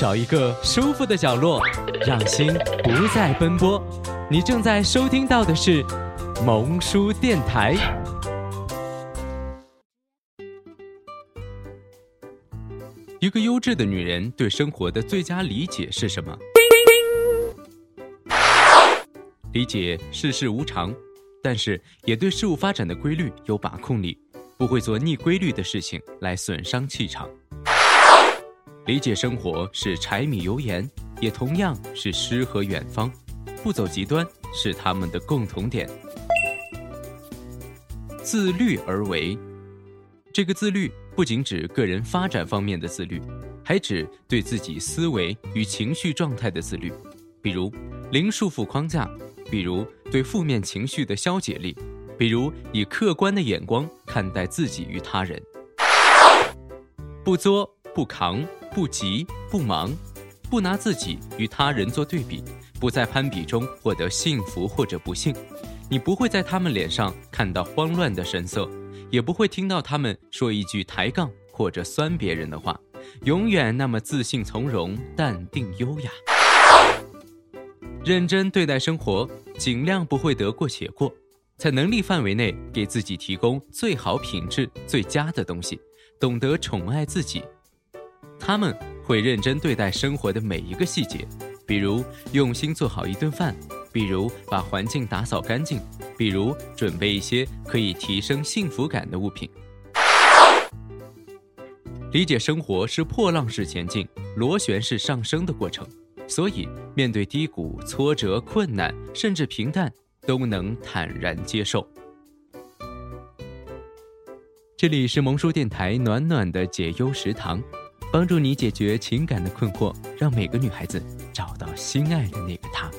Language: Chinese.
找一个舒服的角落，让心不再奔波。你正在收听到的是萌叔电台。一个优质的女人对生活的最佳理解是什么？理解世事无常，但是也对事物发展的规律有把控力，不会做逆规律的事情来损伤气场。理解生活是柴米油盐，也同样是诗和远方，不走极端是他们的共同点。自律而为，这个自律不仅指个人发展方面的自律，还指对自己思维与情绪状态的自律，比如零束缚框架，比如对负面情绪的消解力，比如以客观的眼光看待自己与他人，不作不扛。不急不忙，不拿自己与他人做对比，不在攀比中获得幸福或者不幸。你不会在他们脸上看到慌乱的神色，也不会听到他们说一句抬杠或者酸别人的话。永远那么自信从容、淡定优雅，认真对待生活，尽量不会得过且过，在能力范围内给自己提供最好品质、最佳的东西，懂得宠爱自己。他们会认真对待生活的每一个细节，比如用心做好一顿饭，比如把环境打扫干净，比如准备一些可以提升幸福感的物品。理解生活是破浪式前进、螺旋式上升的过程，所以面对低谷、挫折、困难，甚至平淡，都能坦然接受。这里是萌叔电台暖暖的解忧食堂。帮助你解决情感的困惑，让每个女孩子找到心爱的那个他。